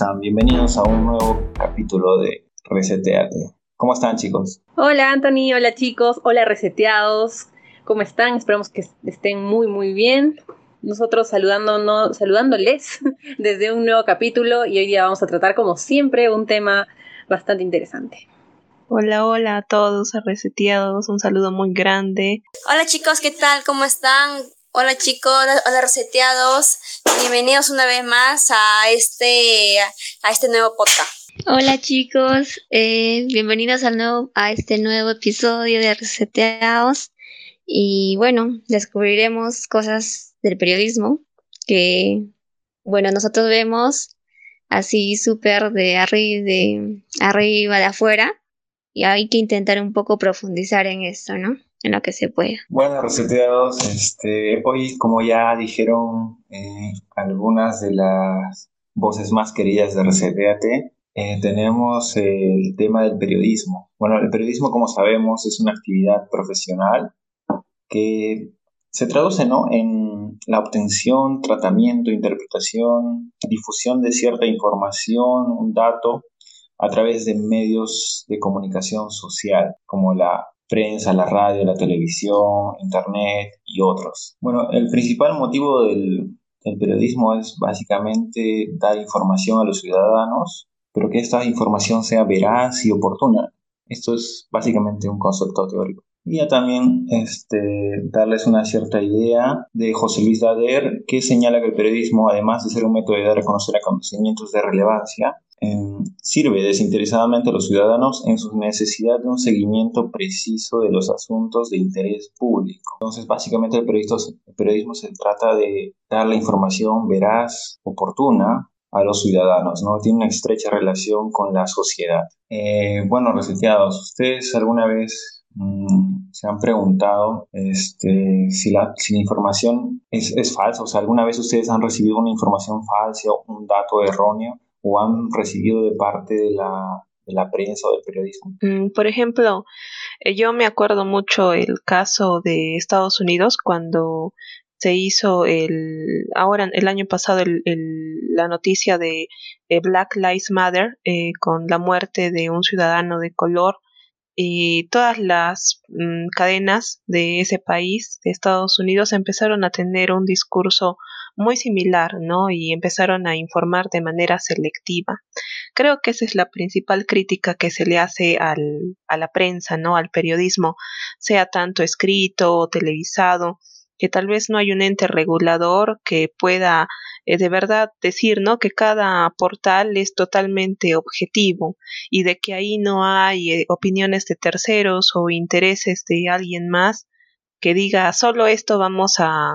reseteados, ¿cómo están? Bienvenidos a un nuevo capítulo de Reseteate. ¿Cómo están, chicos? Hola, Anthony. Hola, chicos. Hola, reseteados. ¿Cómo están? Esperamos que estén muy, muy bien. Nosotros saludándonos, saludándoles desde un nuevo capítulo y hoy día vamos a tratar, como siempre, un tema bastante interesante. Hola, hola a todos, a reseteados, un saludo muy grande. Hola chicos, ¿qué tal? ¿Cómo están? Hola chicos, hola reseteados, bienvenidos una vez más a este, a este nuevo podcast. Hola chicos, eh, bienvenidos al nuevo, a este nuevo episodio de Reseteados y bueno, descubriremos cosas del periodismo que, bueno, nosotros vemos así súper de, arri de arriba, de afuera y hay que intentar un poco profundizar en esto, ¿no? En lo que se pueda. Bueno, reseteados, este, hoy como ya dijeron eh, algunas de las voces más queridas de Reseteate, eh, tenemos el tema del periodismo. Bueno, el periodismo, como sabemos, es una actividad profesional que se traduce ¿no? en la obtención, tratamiento, interpretación, difusión de cierta información, un dato, a través de medios de comunicación social, como la prensa, la radio, la televisión, internet y otros. Bueno, el principal motivo del, periodismo es básicamente dar información a los ciudadanos, pero que esta información sea veraz y oportuna. Esto es básicamente un concepto teórico. Y ya también este, darles una cierta idea de José Luis Dader, que señala que el periodismo, además de ser un método de dar a conocer acontecimientos de relevancia, Sirve desinteresadamente a los ciudadanos en su necesidad de un seguimiento preciso de los asuntos de interés público. Entonces, básicamente el periodismo, se trata de dar la información veraz, oportuna a los ciudadanos, ¿no? Tiene una estrecha relación con la sociedad. Eh, bueno, reseteados, ¿ustedes alguna vez mm, se han preguntado este, si, la, información es, es falsa? O sea, ¿alguna vez ustedes han recibido una información falsa o un dato erróneo? O han recibido de parte de la, de la prensa o del periodismo? Mm, por ejemplo, eh, yo me acuerdo mucho el caso de Estados Unidos cuando se hizo el ahora el año pasado el, la noticia de eh, Black Lives Matter eh, con la muerte de un ciudadano de color y todas las mm, cadenas de ese país, de Estados Unidos, empezaron a tener un discurso muy similar, ¿no? Y empezaron a informar de manera selectiva. Creo que esa es la principal crítica que se le hace al, a la prensa, ¿no? Al periodismo, sea tanto escrito o televisado, que tal vez no hay un ente regulador que pueda eh, de verdad decir, ¿no? Que cada portal es totalmente objetivo y de que ahí no hay eh, opiniones de terceros o intereses de alguien más que diga solo esto vamos a,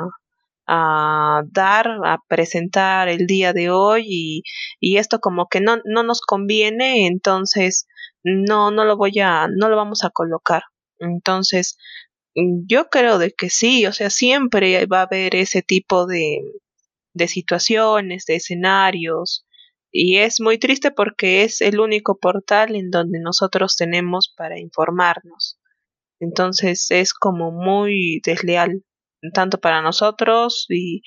a dar, a presentar el día de hoy y, y esto como que no, no nos conviene, entonces no, no lo voy a, no lo vamos a colocar. Entonces, yo creo de que sí, o sea, siempre va a haber ese tipo de, de situaciones, de escenarios, y es muy triste porque es el único portal en donde nosotros tenemos para informarnos. Entonces es como muy desleal, tanto para nosotros y,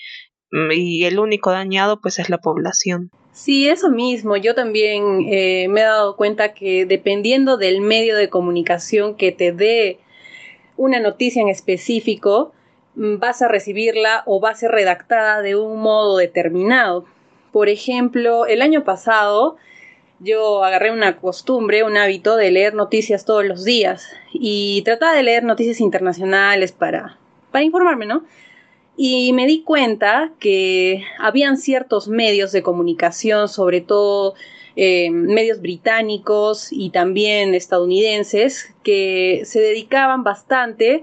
y el único dañado pues es la población. Sí, eso mismo. Yo también eh, me he dado cuenta que dependiendo del medio de comunicación que te dé una noticia en específico, Mm, vas a recibirla o va a ser redactada de un modo determinado. Por ejemplo, el año pasado yo agarré una costumbre, un hábito de leer noticias todos los días y trataba de leer noticias internacionales para, para informarme, ¿no? Y me di cuenta que habían ciertos medios de comunicación, sobre todo eh, medios británicos y también estadounidenses, que se dedicaban bastante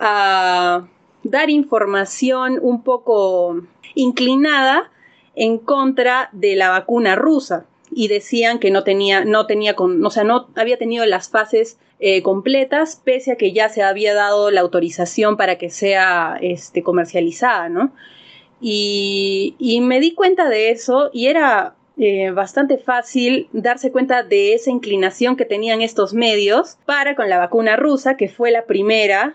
a dar información un poco inclinada en contra de la vacuna rusa y decían que no tenía, no tenía, o sea, no había tenido las fases eh, completas, pese a que ya se había dado la autorización para que sea este, comercializada, ¿no? Y, y me di cuenta de eso y era eh, bastante fácil darse cuenta de esa inclinación que tenían estos medios para con la vacuna rusa, que fue la primera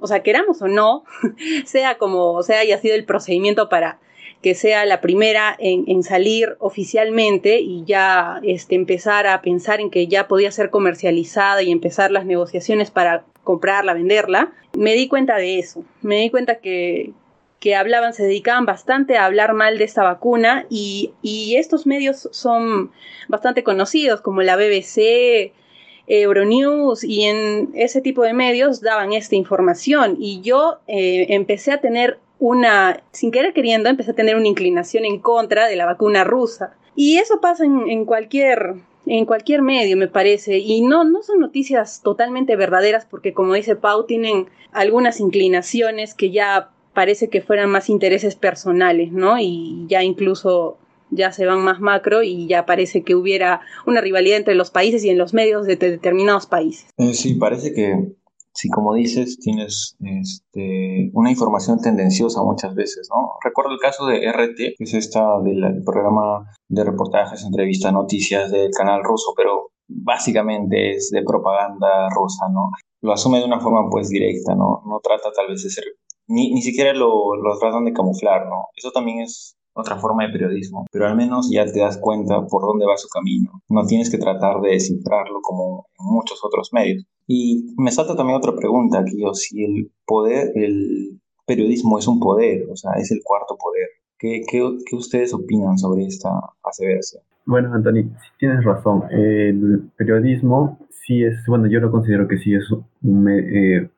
o sea, queramos o no, sea como sea haya sido el procedimiento para que sea la primera en, salir oficialmente y ya este, empezar a pensar en que ya podía ser comercializada y empezar las negociaciones para comprarla, venderla, me di cuenta de eso. Me di cuenta que, que hablaban, se dedicaban bastante a hablar mal de esta vacuna y, y estos medios son bastante conocidos como la BBC, Euronews y en ese tipo de medios daban esta información y yo eh, empecé a tener una, sin querer queriendo, empecé a tener una inclinación en contra de la vacuna rusa. Y eso pasa en, cualquier en cualquier medio, me parece. Y no, no son noticias totalmente verdaderas porque, como dice Pau, tienen algunas inclinaciones que ya parece que fueran más intereses personales, ¿no? Y ya incluso ya se van más macro y ya parece que hubiera una rivalidad entre los países y en los medios de determinados países. Eh, sí, parece que, sí, como dices, tienes este, una información tendenciosa muchas veces, ¿no? Recuerdo el caso de RT, que es esta del programa de reportajes, entrevistas, noticias del canal ruso, pero básicamente es de propaganda rusa, ¿no? Lo asume de una forma pues directa, ¿no? No trata tal vez de ser, ni, ni siquiera lo, lo tratan de camuflar, ¿no? Eso también es otra forma de periodismo, pero al menos ya te das cuenta por dónde va su camino. No tienes que tratar de descifrarlo como en muchos otros medios. Y me salta también otra pregunta aquí, o si el poder, el periodismo es un poder, o sea, es el cuarto poder. ¿Qué, qué, qué ustedes opinan sobre esta aseveración? Bueno, Anthony, sí tienes razón. El periodismo sí es, bueno, yo lo considero que sí es un, eh,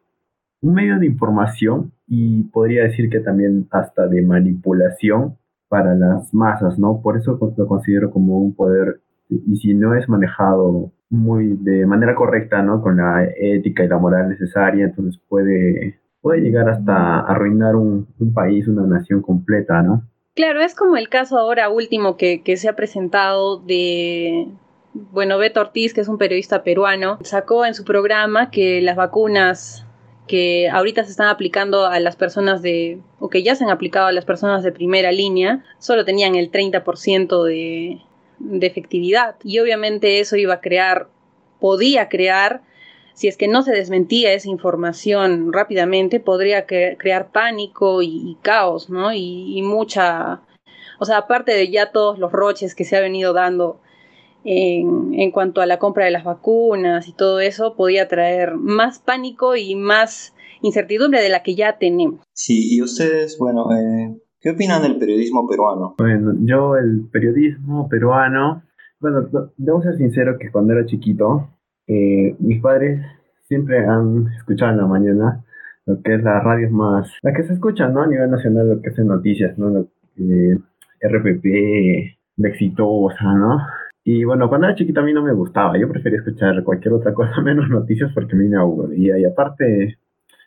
un medio de información y podría decir que también hasta de manipulación para las masas, ¿no? Por eso lo considero como un poder y si no es manejado muy de manera correcta, ¿no? Con la ética y la moral necesaria, entonces puede, puede llegar hasta arruinar un, país, una nación completa, ¿no? Claro, es como el caso ahora último que, que se ha presentado de, bueno, Beto Ortiz, que es un periodista peruano, sacó en su programa que las vacunas que ahorita se están aplicando a las personas de, o que ya se han aplicado a las personas de primera línea, solo tenían el 30% de, de efectividad. Y obviamente eso iba a crear, podía crear, si es que no se desmentía esa información rápidamente, podría crear pánico y, caos, ¿no? Y, y mucha, o sea, aparte de ya todos los roches que se ha venido dando en, cuanto a la compra de las vacunas y todo eso podía traer más pánico y más incertidumbre de la que ya tenemos. Sí, y ustedes, bueno, eh, ¿qué opinan del periodismo peruano? Bueno, yo el periodismo peruano, bueno, debo ser sincero que cuando era chiquito, eh, mis padres siempre han escuchado en la mañana lo que es la radio más, la que se escucha, ¿no? A nivel nacional, lo que es noticias, ¿no? Lo que, RPP, de exitosa, ¿no? Y bueno, cuando era chiquita a mí no me gustaba, yo prefería escuchar cualquier otra cosa menos noticias porque a mí me aburría y aparte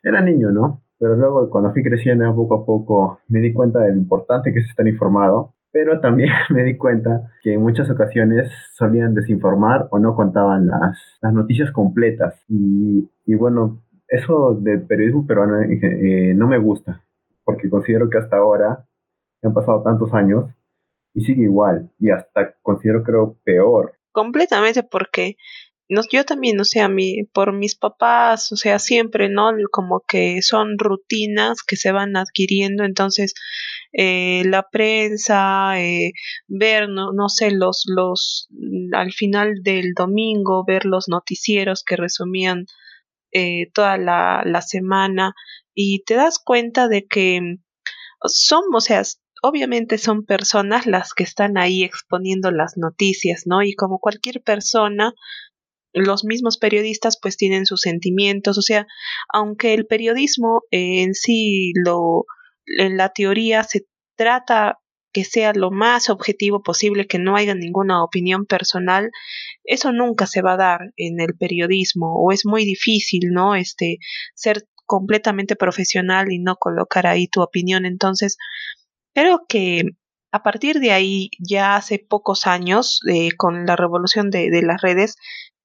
era niño, ¿no? Pero luego cuando fui creciendo poco a poco me di cuenta de lo importante que es estar informado, pero también me di cuenta que en muchas ocasiones solían desinformar o no contaban las, las noticias completas. Y, y, bueno, eso del periodismo peruano eh, no me gusta, porque considero que hasta ahora, han pasado tantos años, y sigue igual y hasta considero creo peor. Completamente porque no, yo también, o sea, mi, por mis papás, o sea, siempre, ¿no? Como que son rutinas que se van adquiriendo, entonces eh, la prensa, eh, ver, no, no sé, los, los, al final del domingo, ver los noticieros que resumían eh, toda la, la semana y te das cuenta de que son, o sea, obviamente son personas las que están ahí exponiendo las noticias, ¿no? Y como cualquier persona, los mismos periodistas pues tienen sus sentimientos, o sea, aunque el periodismo en sí lo en la teoría se trata que sea lo más objetivo posible, que no haya ninguna opinión personal, eso nunca se va a dar en el periodismo o es muy difícil, ¿no? Este ser completamente profesional y no colocar ahí tu opinión. Entonces, Creo que a partir de ahí, ya hace pocos años, eh, con la revolución de, de las redes,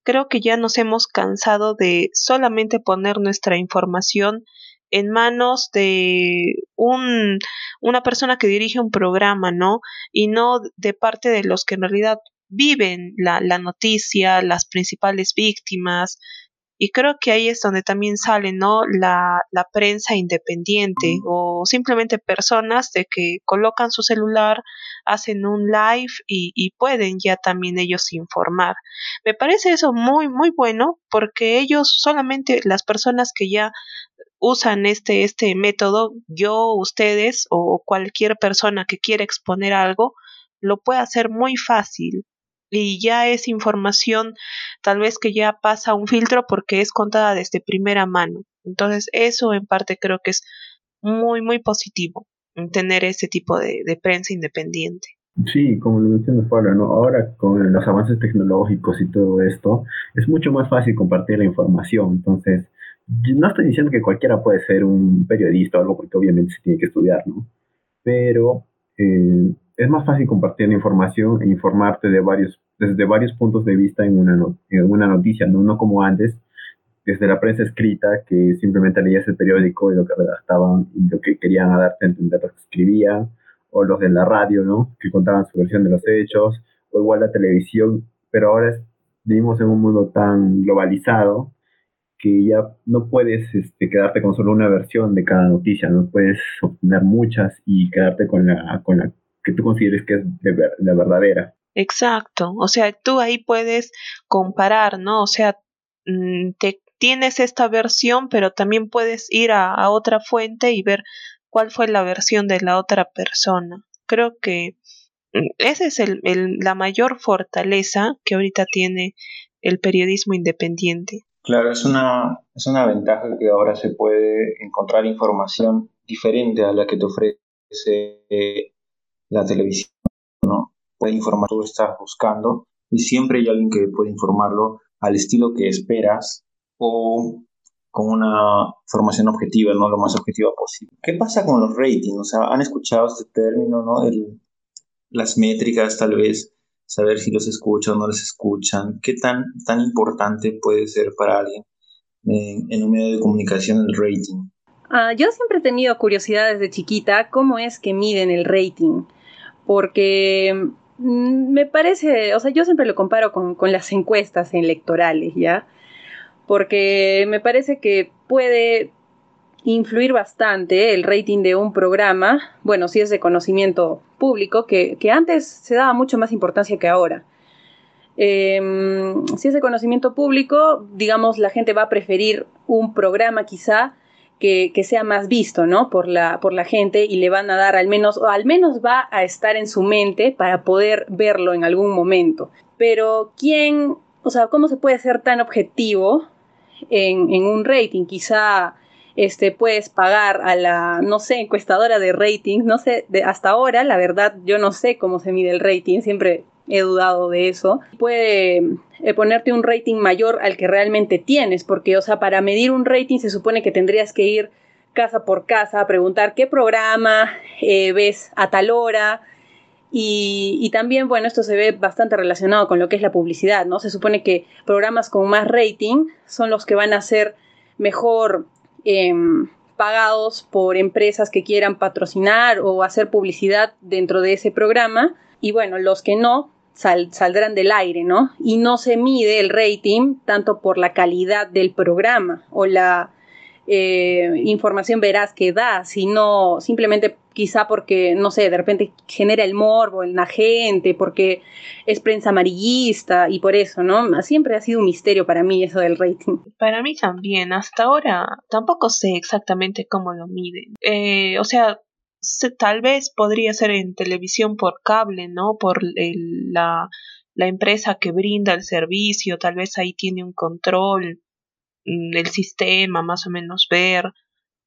creo que ya nos hemos cansado de solamente poner nuestra información en manos de un, una persona que dirige un programa, ¿no? Y no de parte de los que en realidad viven la, la noticia, las principales víctimas, Y creo que ahí es donde también sale, ¿no? La, la prensa independiente o simplemente personas de que colocan su celular, hacen un live y, y pueden ya también ellos informar. Me parece eso muy, muy bueno porque ellos solamente las personas que ya usan este, este método, yo, ustedes o cualquier persona que quiera exponer algo, lo puede hacer muy fácil y ya es información tal vez que ya pasa un filtro porque es contada desde primera mano. Entonces eso en parte creo que es muy, muy positivo tener ese tipo de, prensa independiente. Sí, como lo mencionó Pablo, ¿no? ahora con los avances tecnológicos y todo esto, es mucho más fácil compartir la información. Entonces, no estoy diciendo que cualquiera puede ser un periodista o algo, porque obviamente se tiene que estudiar, ¿no? Pero eh, es más fácil compartir la información e informarte de varios, desde varios puntos de vista en una, en una noticia, ¿no? no como antes, desde la prensa escrita, que simplemente leías el periódico y lo que redactaban y lo que querían darte a entender lo que escribían, o los de la radio, ¿no? que contaban su versión de los hechos, o igual la televisión, pero ahora vivimos en un mundo tan globalizado que ya no puedes este, quedarte con solo una versión de cada noticia, no puedes obtener muchas y quedarte con la, con la que tú consideres que es la verdadera. Exacto, o sea, tú ahí puedes comparar, ¿no? O sea, mm, te, tienes esta versión, pero también puedes ir a, otra fuente y ver cuál fue la versión de la otra persona. Creo que mm, esa es el, la mayor fortaleza que ahorita tiene el periodismo independiente. Claro, es una, es una ventaja que ahora se puede encontrar información diferente a la que te ofrece la televisión, ¿no? Puede informar lo que estás buscando y siempre hay alguien que puede informarlo al estilo que esperas o con una formación objetiva, ¿no? Lo más objetiva posible. ¿Qué pasa con los ratings? O sea, han escuchado este término, ¿no? las métricas, tal vez, saber si los escuchan o no les escuchan. ¿Qué tan, tan importante puede ser para alguien en, un medio de comunicación el rating? Ah, yo siempre he tenido curiosidad desde chiquita cómo es que miden el rating porque me parece, o sea, yo siempre lo comparo con, las encuestas electorales, ¿ya? Porque me parece que puede influir bastante el rating de un programa, bueno, si es de conocimiento público, que, antes se daba mucho más importancia que ahora. Em, si es de conocimiento público, digamos, la gente va a preferir un programa quizá que, sea más visto, ¿no? Por la, por la gente y le van a dar al menos, o al menos va a estar en su mente para poder verlo en algún momento. Pero ¿quién, o sea, cómo se puede ser tan objetivo en, en un rating? Quizá este, puedes pagar a la, no sé, encuestadora de rating, no sé, de, hasta ahora, la verdad, yo no sé cómo se mide el rating, siempre he dudado de eso. Puede eh, ponerte un rating mayor al que realmente tienes, porque, o sea, para medir un rating se supone que tendrías que ir casa por casa a preguntar qué programa eh, ves a tal hora. Y, también, bueno, esto se ve bastante relacionado con lo que es la publicidad, ¿no? Se supone que programas con más rating son los que van a ser mejor em, pagados por empresas que quieran patrocinar o hacer publicidad dentro de ese programa. Y bueno, los que no, saldrán del aire, ¿no? Y no se mide el rating tanto por la calidad del programa o la eh, información veraz que da, sino simplemente quizá porque, no sé, de repente genera el morbo en la gente, porque es prensa amarillista y por eso, ¿no? Siempre ha sido un misterio para mí eso del rating. Para mí también, hasta ahora tampoco sé exactamente cómo lo miden. Eh, o sea, tal vez podría ser en televisión por cable, ¿no? Por la, la empresa que brinda el servicio, tal vez ahí tiene un control del sistema, más o menos ver,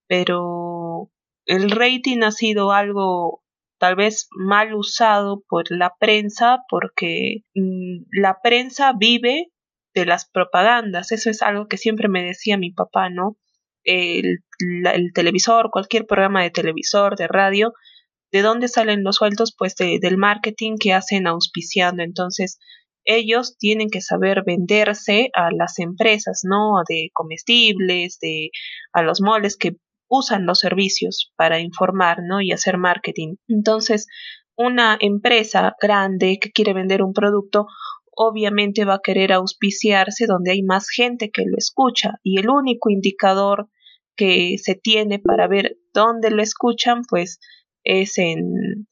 pero el rating ha sido algo tal vez mal usado por la prensa porque mm, la prensa vive de las propagandas, eso es algo que siempre me decía mi papá, ¿no? el, televisor, cualquier programa de televisor, de radio, ¿de dónde salen los sueldos? Pues del marketing que hacen auspiciando. Entonces, ellos tienen que saber venderse a las empresas, ¿no? De comestibles, de a los moles que usan los servicios para informar, ¿no? Y hacer marketing. Entonces, una empresa grande que quiere vender un producto obviamente va a querer auspiciarse donde hay más gente que lo escucha y el único indicador que se tiene para ver dónde lo escuchan pues es en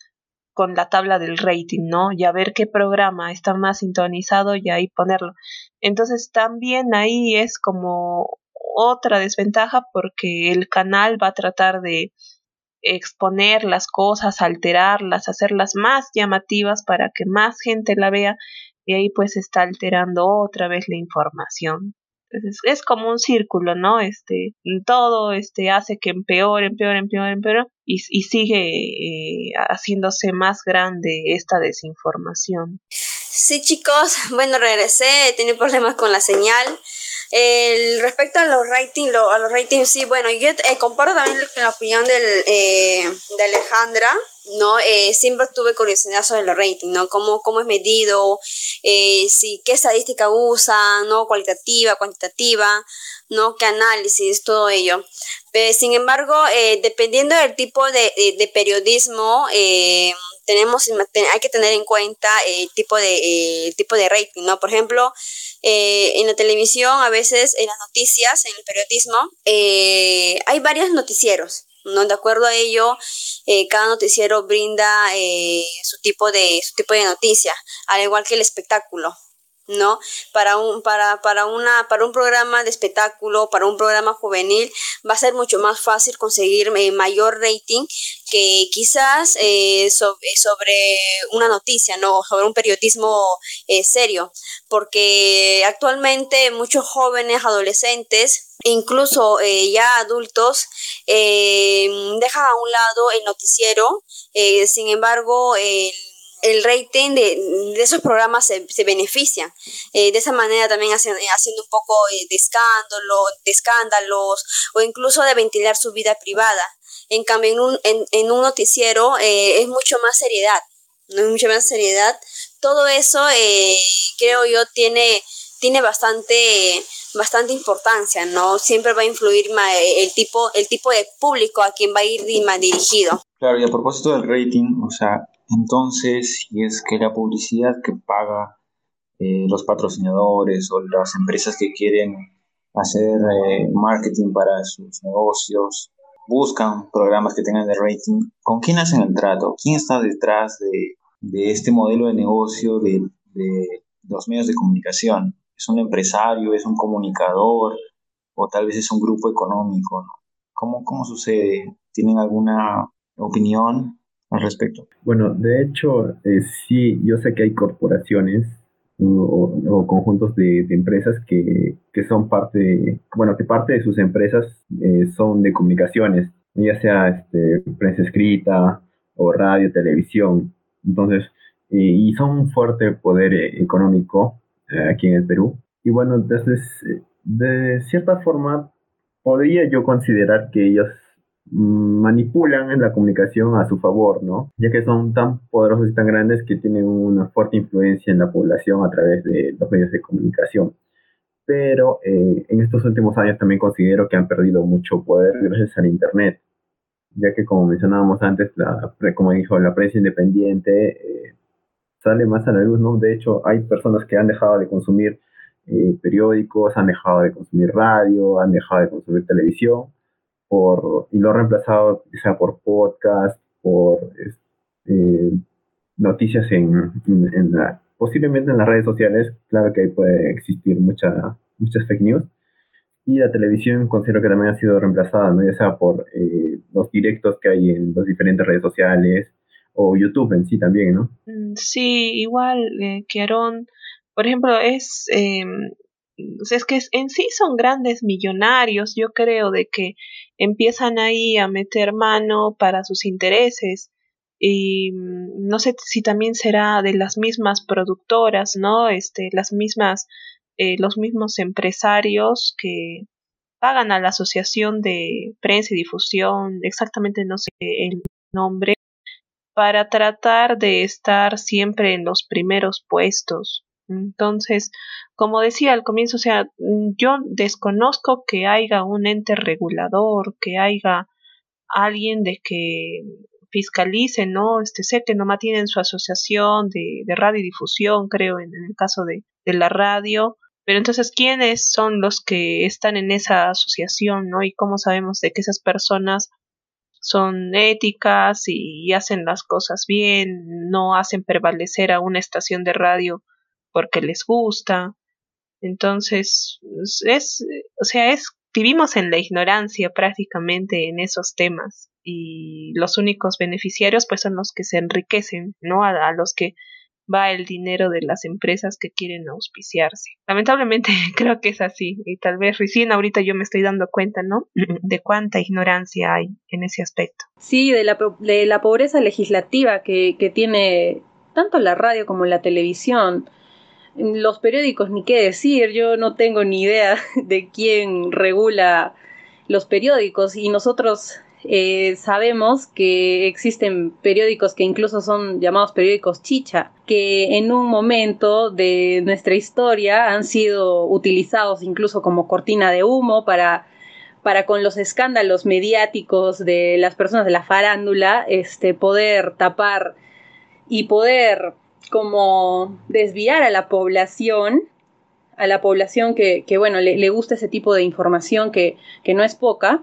con la tabla del rating, ¿no? Y a ver qué programa está más sintonizado y ahí ponerlo. Entonces también ahí es como otra desventaja porque el canal va a tratar de exponer las cosas, alterarlas, hacerlas más llamativas para que más gente la vea y ahí pues está alterando otra vez la información. Entonces es como un círculo, ¿no? Este, todo este hace que empeore, empeore, empeore, empeore y, y sigue eh, haciéndose más grande esta desinformación. Sí, chicos, bueno, regresé, tiene problemas con la señal. El, respecto a los ratings, a los ratings, sí, bueno, yo eh, comparto también la opinión del, eh, de Alejandra, ¿no? Eh, siempre tuve curiosidad sobre los ratings, ¿no? Cómo, cómo es medido, eh, si, qué estadística usan, ¿no? Cualitativa, cuantitativa, ¿no? Qué análisis, todo ello. Pero, sin embargo, eh, dependiendo del tipo de, de periodismo, eh, tenemos, hay que tener en cuenta el tipo de, el tipo de rating, ¿no? Por ejemplo, eh, en la televisión, a veces en las noticias, en el periodismo, eh, hay varios noticieros, ¿no? De acuerdo a ello, eh, cada noticiero brinda su, tipo de, su tipo de noticia, al igual que el espectáculo, ¿no? Para un, para, para, una, para un programa de espectáculo, para un programa juvenil, va a ser mucho más fácil conseguir eh, mayor rating que quizás eh, sobre, una noticia, ¿no? Sobre un periodismo eh, serio, porque actualmente muchos jóvenes, adolescentes, incluso ya adultos, dejan a un lado el noticiero, sin embargo, el el rating de, esos programas se, se beneficia. Eh, de esa manera también haciendo, haciendo un poco eh, de escándalo, de escándalos o incluso de ventilar su vida privada. En cambio, en un, en, un noticiero eh, es mucho más seriedad, es mucha más seriedad. Todo eso creo yo tiene, tiene bastante bastante importancia, ¿no? Siempre va a influir el tipo, el tipo de público a quien va a ir dirigido. Claro, y a propósito del rating, o sea, entonces, si es que la publicidad que paga eh, los patrocinadores o las empresas que quieren hacer eh, marketing para sus negocios buscan programas que tengan de rating, ¿con quién hacen el trato? ¿Quién está detrás de, este modelo de negocio de, los medios de comunicación? ¿Es un empresario? ¿Es un comunicador? ¿O tal vez es un grupo económico? ¿Cómo, ¿Cómo sucede? ¿Tienen alguna opinión? Al respecto? Bueno, de hecho, eh, sí, yo sé que hay corporaciones o, conjuntos de, empresas que, que, son parte, bueno, que parte de sus empresas eh, son de comunicaciones, ya sea este, prensa escrita o radio, televisión. Entonces, y son un fuerte poder eh, económico aquí en el Perú. Y bueno, entonces, de cierta forma, podría yo considerar que ellos manipulan en la comunicación a su favor, ¿no? Ya que son tan poderosos y tan grandes que tienen una fuerte influencia en la población a través de los medios de comunicación. Pero eh, en estos últimos años también considero que han perdido mucho poder gracias al Internet, ya que como mencionábamos antes, la, como dijo, la prensa independiente eh, sale más a la luz, ¿no? De hecho, hay personas que han dejado de consumir eh, periódicos, han dejado de consumir radio, han dejado de consumir televisión, y lo ha reemplazado sea por podcast, por este, noticias en, posiblemente en las redes sociales, claro que ahí puede existir mucha, muchas fake news. Y la televisión considero que también ha sido reemplazada, ¿no? ya sea por eh, los directos que hay en las diferentes redes sociales o YouTube en sí también, ¿no? Mm, sí, igual eh, por ejemplo, es, es que en sí son grandes millonarios, yo creo, de que empiezan ahí a meter mano para sus intereses y mm, no sé si también será de las mismas productoras, ¿no? Este, las mismas, eh, los mismos empresarios que pagan a la asociación de prensa y difusión, exactamente no sé el nombre, para tratar de estar siempre en los primeros puestos. Entonces, como decía al comienzo, o sea, mm, yo desconozco que haya un ente regulador, que haya alguien de que, fiscalicen, ¿no? Este, sé que nomás tienen su asociación de, radiodifusión, creo, en, el caso de, de la radio, pero entonces, ¿quiénes son los que están en esa asociación, ¿no? Y cómo sabemos de que esas personas son éticas y hacen las cosas bien, no hacen prevalecer a una estación de radio porque les gusta. Entonces, es, o sea, es, vivimos en la ignorancia prácticamente en esos temas y los únicos beneficiarios pues son los que se enriquecen, ¿no? a los que va el dinero de las empresas que quieren auspiciarse. Lamentablemente creo que es así y tal vez recién ahorita yo me estoy dando cuenta, ¿no? De cuánta ignorancia hay en ese aspecto. Sí, de la, de la pobreza legislativa que, que tiene tanto la radio como la televisión. Los periódicos, ni qué decir, yo no tengo ni idea de quién regula los periódicos y nosotros eh, sabemos que existen periódicos que incluso son llamados periódicos chicha, que en un momento de nuestra historia han sido utilizados incluso como cortina de humo para para con los escándalos mediáticos de las personas de la farándula, este, poder tapar y poder como desviar a la población, a la población que, que bueno, le, le, gusta ese tipo de información que, que no es poca,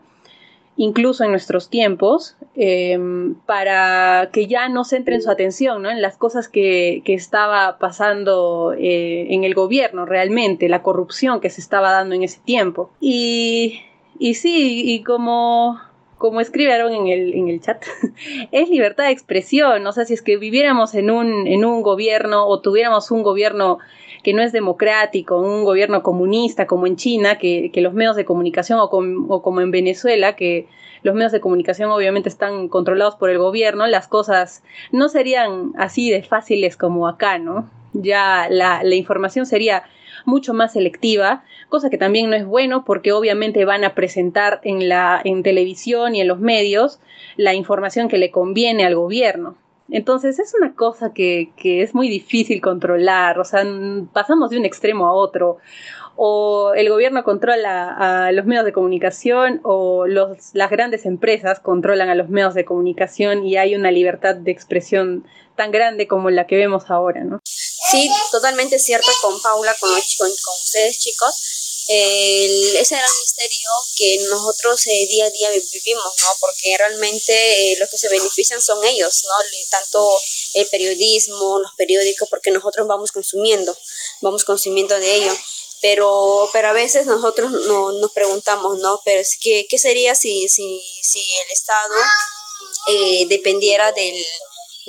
incluso en nuestros tiempos, em, para que ya no centren su atención ¿no? en las cosas que, que estaba pasando eh, en el gobierno realmente, la corrupción que se estaba dando en ese tiempo. Y, y sí, y como, como escribieron en el, en el chat, es libertad de expresión, o sea, si es que viviéramos en un, en un gobierno o tuviéramos un gobierno que no es democrático, un gobierno comunista como en China, que, que los medios de comunicación, o, o, como en Venezuela, que los medios de comunicación obviamente están controlados por el gobierno, las cosas no serían así de fáciles como acá, ¿no? Ya la, la información sería mucho más selectiva, cosa que también no es bueno porque obviamente van a presentar en la en televisión y en los medios la información que le conviene al gobierno. Entonces es una cosa que, que es muy difícil controlar, o sea, pasamos de un extremo a otro. O el gobierno controla a los medios de comunicación o los, las grandes empresas controlan a los medios de comunicación y hay una libertad de expresión tan grande como la que vemos ahora, ¿no? Sí, totalmente cierto con Paula, con, ustedes chicos el, ese gran misterio que nosotros eh, día a día vivimos, ¿no? Porque realmente eh, los que se benefician son ellos, ¿no? Tanto el periodismo, los periódicos, porque nosotros vamos consumiendo, vamos consumiendo de ello. Pero, pero a veces nosotros no, nos preguntamos, ¿no? Pero ¿qué, qué sería si, si, si el Estado eh, dependiera del,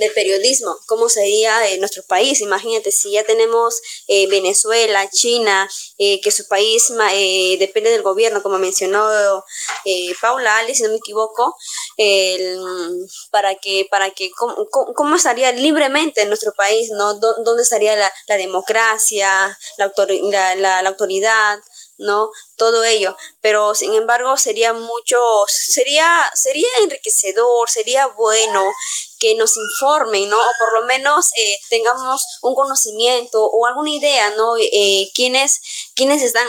del periodismo, cómo sería eh, nuestro país. Imagínate, si ya tenemos eh, Venezuela, China, eh, que su país eh, depende del gobierno, como mencionó eh, Paula Ali, si no me equivoco, para que, para que cómo, cómo, estaría libremente en nuestro país, ¿no? ¿Dónde estaría la, la democracia, la, autor, la, la autoridad? ¿No? Todo ello, pero sin embargo sería mucho, sería, sería enriquecedor, sería bueno que nos informen, ¿no? O por lo menos eh, tengamos un conocimiento o alguna idea, ¿no? Eh, ¿quiénes, quiénes están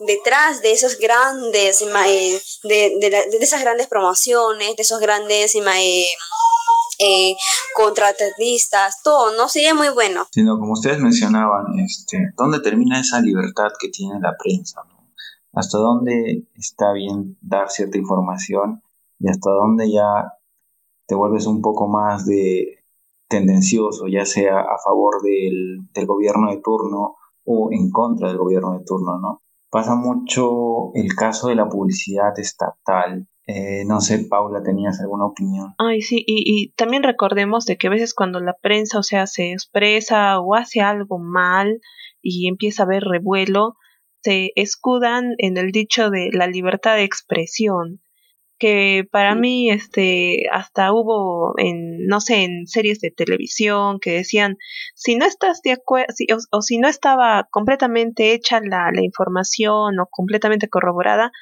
detrás de esos grandes, eh, de, de, de, esas grandes promociones, de esos grandes eh, contratistas, todo, ¿no? Sería muy bueno. Sino como ustedes mencionaban, este, ¿dónde termina esa libertad que tiene la prensa? ¿no? ¿Hasta dónde está bien dar cierta información y hasta dónde ya te vuelves un poco más de tendencioso, ya sea a favor del, del gobierno de turno o en contra del gobierno de turno, ¿no? Pasa mucho el caso de la publicidad estatal. Eh, no sé, Paula, ¿tenías alguna opinión? Ay, sí, y, y también recordemos de que a veces cuando la prensa, o sea, se expresa o hace algo mal y empieza a haber revuelo, se escudan en el dicho de la libertad de expresión que para mí este hasta hubo en no sé en series de televisión que decían si no estás de acuerdo si, o, o, si no estaba completamente hecha la, la información o completamente corroborada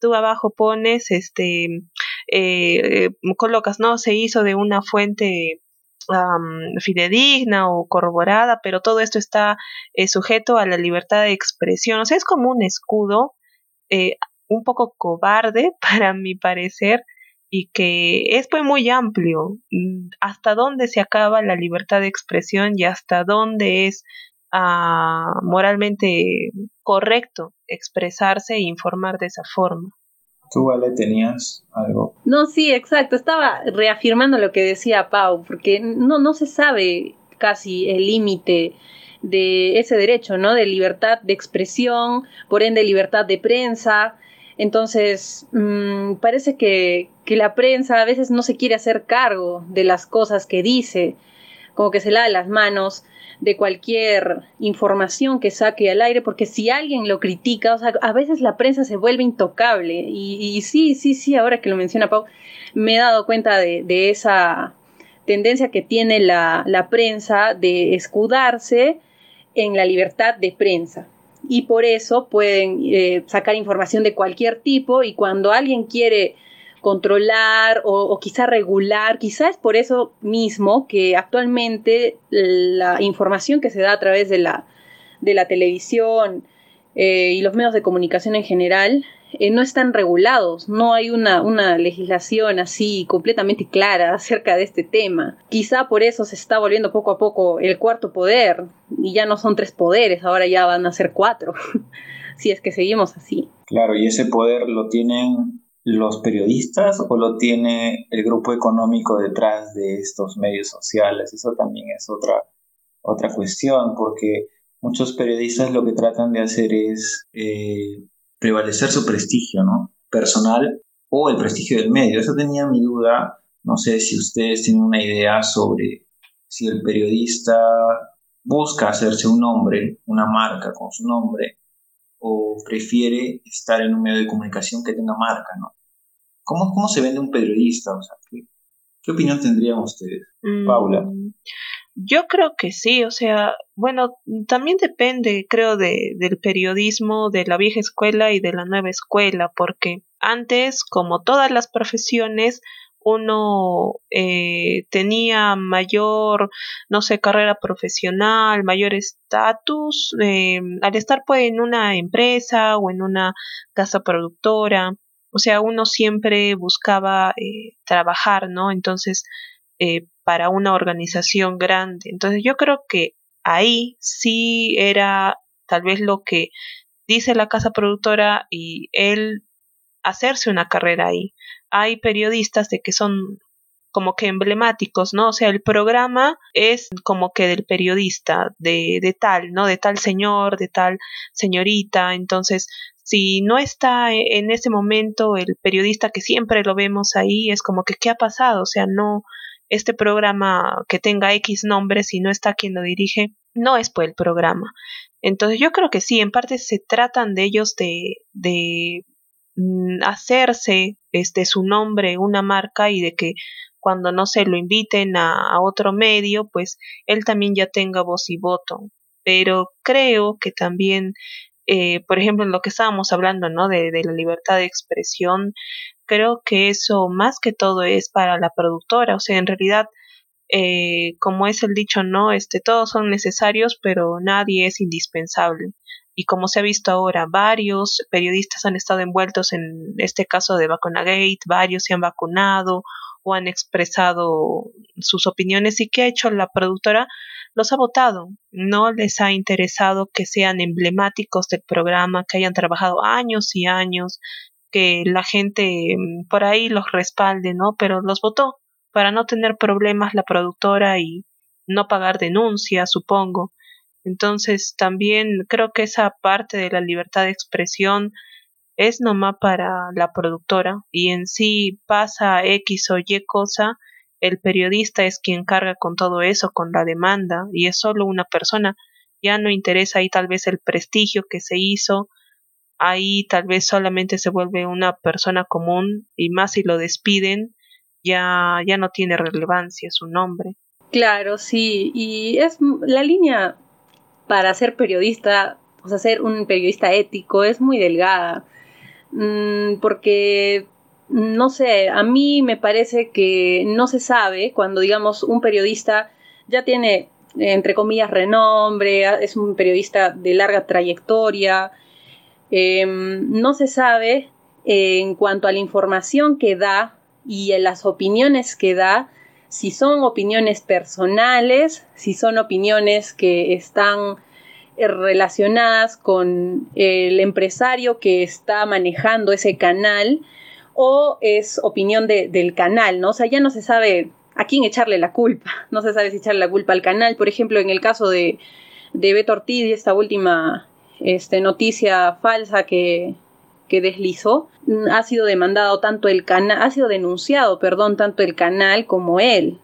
tú abajo pones este eh, colocas no se hizo de una fuente um, fidedigna o corroborada pero todo esto está eh, sujeto a la libertad de expresión. O sea es como un escudo eh, un poco cobarde, para mi parecer, y que es pues muy amplio. Mm, hasta dónde se acaba la libertad de expresión y hasta dónde es moralmente correcto expresarse e informar de esa forma. ¿Tú, Vale, tenías algo? No, sí, exacto. Estaba reafirmando lo que decía Pau, porque no, no se sabe casi el límite de ese derecho, ¿no? De libertad de expresión, por ende libertad de prensa. Entonces, mmm, parece que, que, la prensa a veces no se quiere hacer cargo de las cosas que dice, como que se lava las manos de cualquier información que saque al aire, porque si alguien lo critica, o sea, a veces la prensa se vuelve intocable. Y, sí, sí, sí, ahora que lo menciona Pau, me he dado cuenta de, esa tendencia que tiene la, la, prensa de escudarse en la libertad de prensa. Y por eso pueden eh, sacar información de cualquier tipo y cuando alguien quiere controlar o, quizá regular, quizá es por eso mismo que actualmente la información que se da a través de la, de la televisión eh, y los medios de comunicación en general eh, no están regulados, no hay una, una legislación así completamente clara acerca de este tema. Quizá por eso se está volviendo poco a poco el cuarto poder y ya no son tres poderes, ahora ya van a ser cuatro, si es que seguimos así. Claro, y ese poder lo tienen los periodistas o lo tiene el grupo económico detrás de estos medios sociales. Eso también es otra, otra cuestión, porque muchos periodistas lo que tratan de hacer es eh, prevalecer su prestigio ¿no? personal o el prestigio del medio. Eso tenía mi duda. No sé si ustedes tienen una idea sobre si el periodista busca hacerse un nombre, una marca con su nombre, o prefiere estar en un medio de comunicación que tenga marca, ¿no? ¿Cómo, cómo se vende un periodista? O sea, ¿qué, qué opinión tendrían ustedes? Mm, Paula. Yo creo que sí, o sea, bueno, también depende, creo, de, del periodismo de la vieja escuela y de la nueva escuela, porque antes, como todas las profesiones, uno eh, tenía mayor, no sé, carrera profesional, mayor estatus eh, al estar pues en una empresa o en una casa productora. O sea, uno siempre buscaba eh, trabajar, ¿no? Entonces, eh, para una organización grande. Entonces, yo creo que ahí sí era tal vez lo que dice la casa productora y él hacerse una carrera ahí hay periodistas de que son como que emblemáticos, ¿no? O sea, el programa es como que del periodista, de, de tal, ¿no? De tal señor, de tal señorita. Entonces, si no está e, en ese momento el periodista que siempre lo vemos ahí, es como que, ¿qué ha pasado? O sea, no, este programa que tenga X nombre, si no está quien lo dirige, no es por el programa. Entonces, yo creo que sí, en parte se tratan de ellos de, de hacerse este su nombre una marca y de que cuando no se lo inviten a, otro medio pues él también ya tenga voz y voto. Pero creo que también eh, por ejemplo en lo que estábamos hablando no de, de la libertad de expresión creo que eso más que todo es para la productora. O sea en realidad eh, como es el dicho no este todos son necesarios pero nadie es indispensable y como se ha visto ahora, varios periodistas han estado envueltos en este caso de Vacunagate, varios se han vacunado o han expresado sus opiniones y ¿qué ha hecho la productora? Los ha votado, no les ha interesado que sean emblemáticos del programa, que hayan trabajado años y años, que la gente mm, por ahí los respalde, ¿no? Pero los votó para no tener problemas la productora y no pagar denuncias, supongo. Entonces también creo que esa parte de la libertad de expresión es nomás para la productora y en sí pasa X o Y cosa, el periodista es quien carga con todo eso, con la demanda y es solo una persona. Ya no interesa ahí tal vez el prestigio que se hizo, ahí tal vez solamente se vuelve una persona común y más si lo despiden, ya, ya no tiene relevancia su nombre. Claro, sí, y es la línea para ser periodista, o sea, ser un periodista ético es muy delgada. Mm, porque, no sé, a mí me parece que no se sabe cuando, digamos, un periodista ya tiene, entre comillas, renombre, es un periodista de larga trayectoria, em, no se sabe en cuanto a la información que da y en las opiniones que da, si son opiniones personales, si son opiniones que están eh, relacionadas con el empresario que está manejando ese canal o es opinión del canal, ¿no? O sea, ya no se sabe a quién echarle la culpa, no se sabe si echarle la culpa al canal, por ejemplo, en el caso de, de Beto Ortiz y esta última este, noticia falsa que, que deslizó, ha sido demandado tanto el canal, ha sido denunciado, perdón, tanto el canal como él.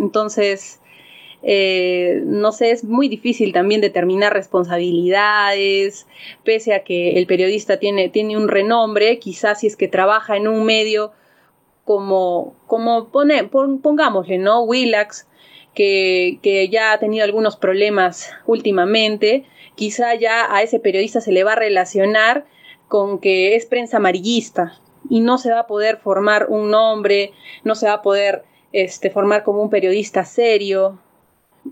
Entonces, eh, no sé, es muy difícil también determinar responsabilidades, pese a que el periodista tiene, tiene un renombre, quizás si es que trabaja en un medio como, como pongámosle, ¿no? Willax, que, que ya ha tenido algunos problemas últimamente, quizá ya a ese periodista se le va a relacionar con que es prensa amarillista y no se va a poder formar un nombre, no se va a poder este, formar como un periodista serio,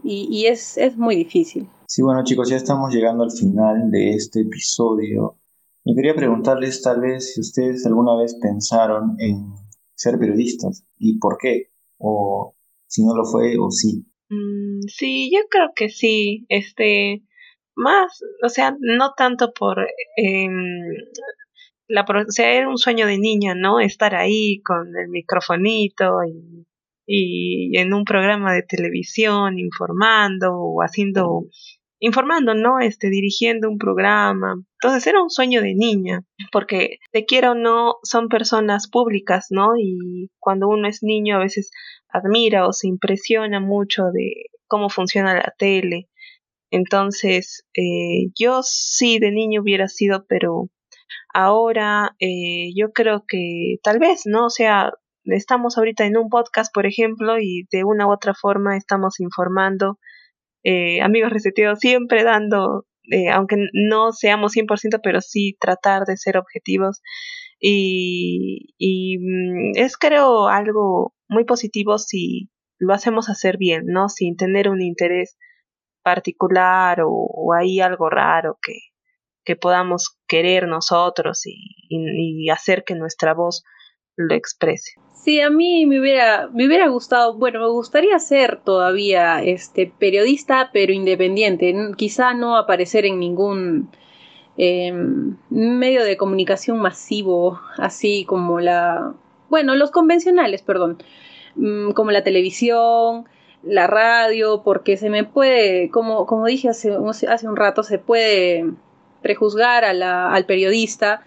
y, es, es muy difícil. Sí, bueno chicos, ya estamos llegando al final de este episodio. Y quería preguntarles tal vez si ustedes alguna vez pensaron en ser periodistas y por qué, o si no lo fue o sí. Mm, sí, yo creo que sí, este, más, o sea, no tanto por, eh, la, o sea, era un sueño de niña, ¿no? Estar ahí con el microfonito y y en un programa de televisión informando o haciendo informando, ¿no? Este, dirigiendo un programa. Entonces era un sueño de niña, porque te quiero o no, son personas públicas, ¿no? Y cuando uno es niño a veces admira o se impresiona mucho de cómo funciona la tele. Entonces, eh, yo sí de niño hubiera sido, pero ahora eh, yo creo que tal vez, ¿no? O sea, estamos ahorita en un podcast, por ejemplo, y de una u otra forma estamos informando, eh, amigos reseteados, siempre dando, eh, aunque no seamos 100%, pero sí tratar de ser objetivos. Y, y mm, es creo algo muy positivo si lo hacemos hacer bien, ¿no? Sin tener un interés particular o, o ahí algo raro que, que podamos querer nosotros y hacer que nuestra voz lo exprese. Sí, a mí me hubiera, me hubiera gustado, bueno, me gustaría ser todavía este periodista, pero independiente. Quizá no aparecer en ningún em, medio de comunicación masivo, así como la, bueno, los convencionales, perdón, mm, como la televisión, la radio, porque se me puede, como, como dije hace, un rato, se puede prejuzgar al periodista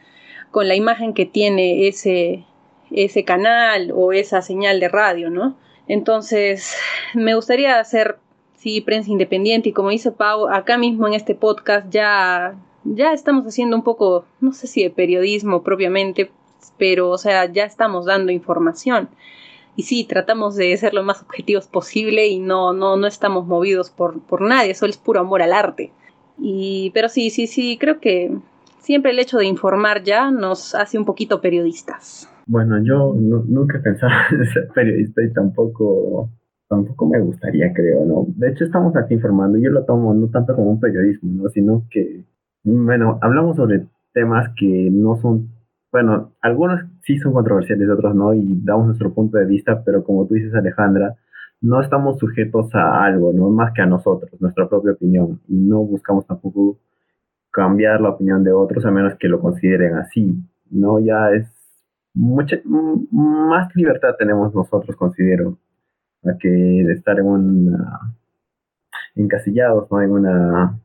con la imagen que tiene ese, ese canal o esa señal de radio, ¿no? Entonces, me gustaría hacer, sí, prensa independiente y como dice Pau, acá mismo en este podcast ya, ya estamos haciendo un poco, no sé si de periodismo propiamente, pero, o sea, ya estamos dando información. Y sí, tratamos de ser lo más objetivos posible y no, no, no estamos movidos por, por nadie, eso es puro amor al arte. Y, pero sí, sí, sí, creo que siempre el hecho de informar ya nos hace un poquito periodistas. Bueno, yo nunca he pensado en ser periodista y tampoco, tampoco me gustaría, creo, ¿no? De hecho, estamos aquí informando, yo lo tomo no tanto como un periodismo, ¿no? Sino que, bueno, hablamos sobre temas que no son, bueno, algunos sí son controversiales, otros no, y damos nuestro punto de vista, pero como tú dices, Alejandra, no estamos sujetos a algo, ¿no? Más que a nosotros, nuestra propia opinión, y no buscamos tampoco cambiar la opinión de otros a menos que lo consideren así, ¿no? Ya es mucha más libertad tenemos nosotros, considero, a que estar en una encasillados ¿no? en una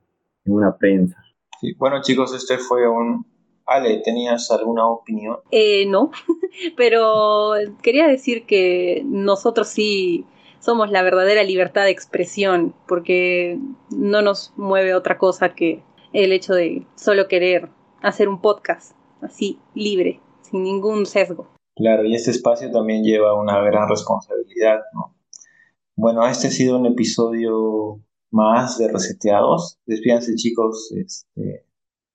en una prensa. Sí, bueno chicos, este fue un Ale, ¿tenías alguna opinión? Eh, no, pero quería decir que nosotros sí somos la verdadera libertad de expresión, porque no nos mueve otra cosa que el hecho de solo querer hacer un podcast así libre, sin ningún sesgo. Claro, y este espacio también lleva una gran responsabilidad, ¿no? Bueno, este ha sido un episodio más de Reseteados. Despídense chicos, este,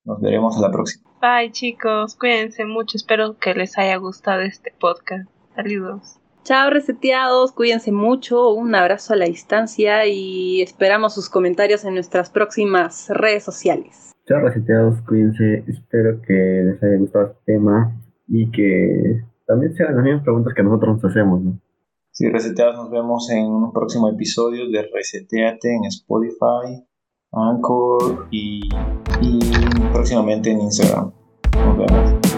nos veremos a la próxima. Bye chicos, cuídense mucho, espero que les haya gustado este podcast. Saludos. Chao reseteados, cuídense mucho, un abrazo a la distancia y esperamos sus comentarios en nuestras próximas redes sociales. Chao reseteados, cuídense, espero que les haya gustado este tema y que también se hagan las mismas preguntas que nosotros nos hacemos, ¿no? Sí, reseteados, nos vemos en un próximo episodio de Reseteate en Spotify, Anchor y, y próximamente en Instagram. Nos vemos.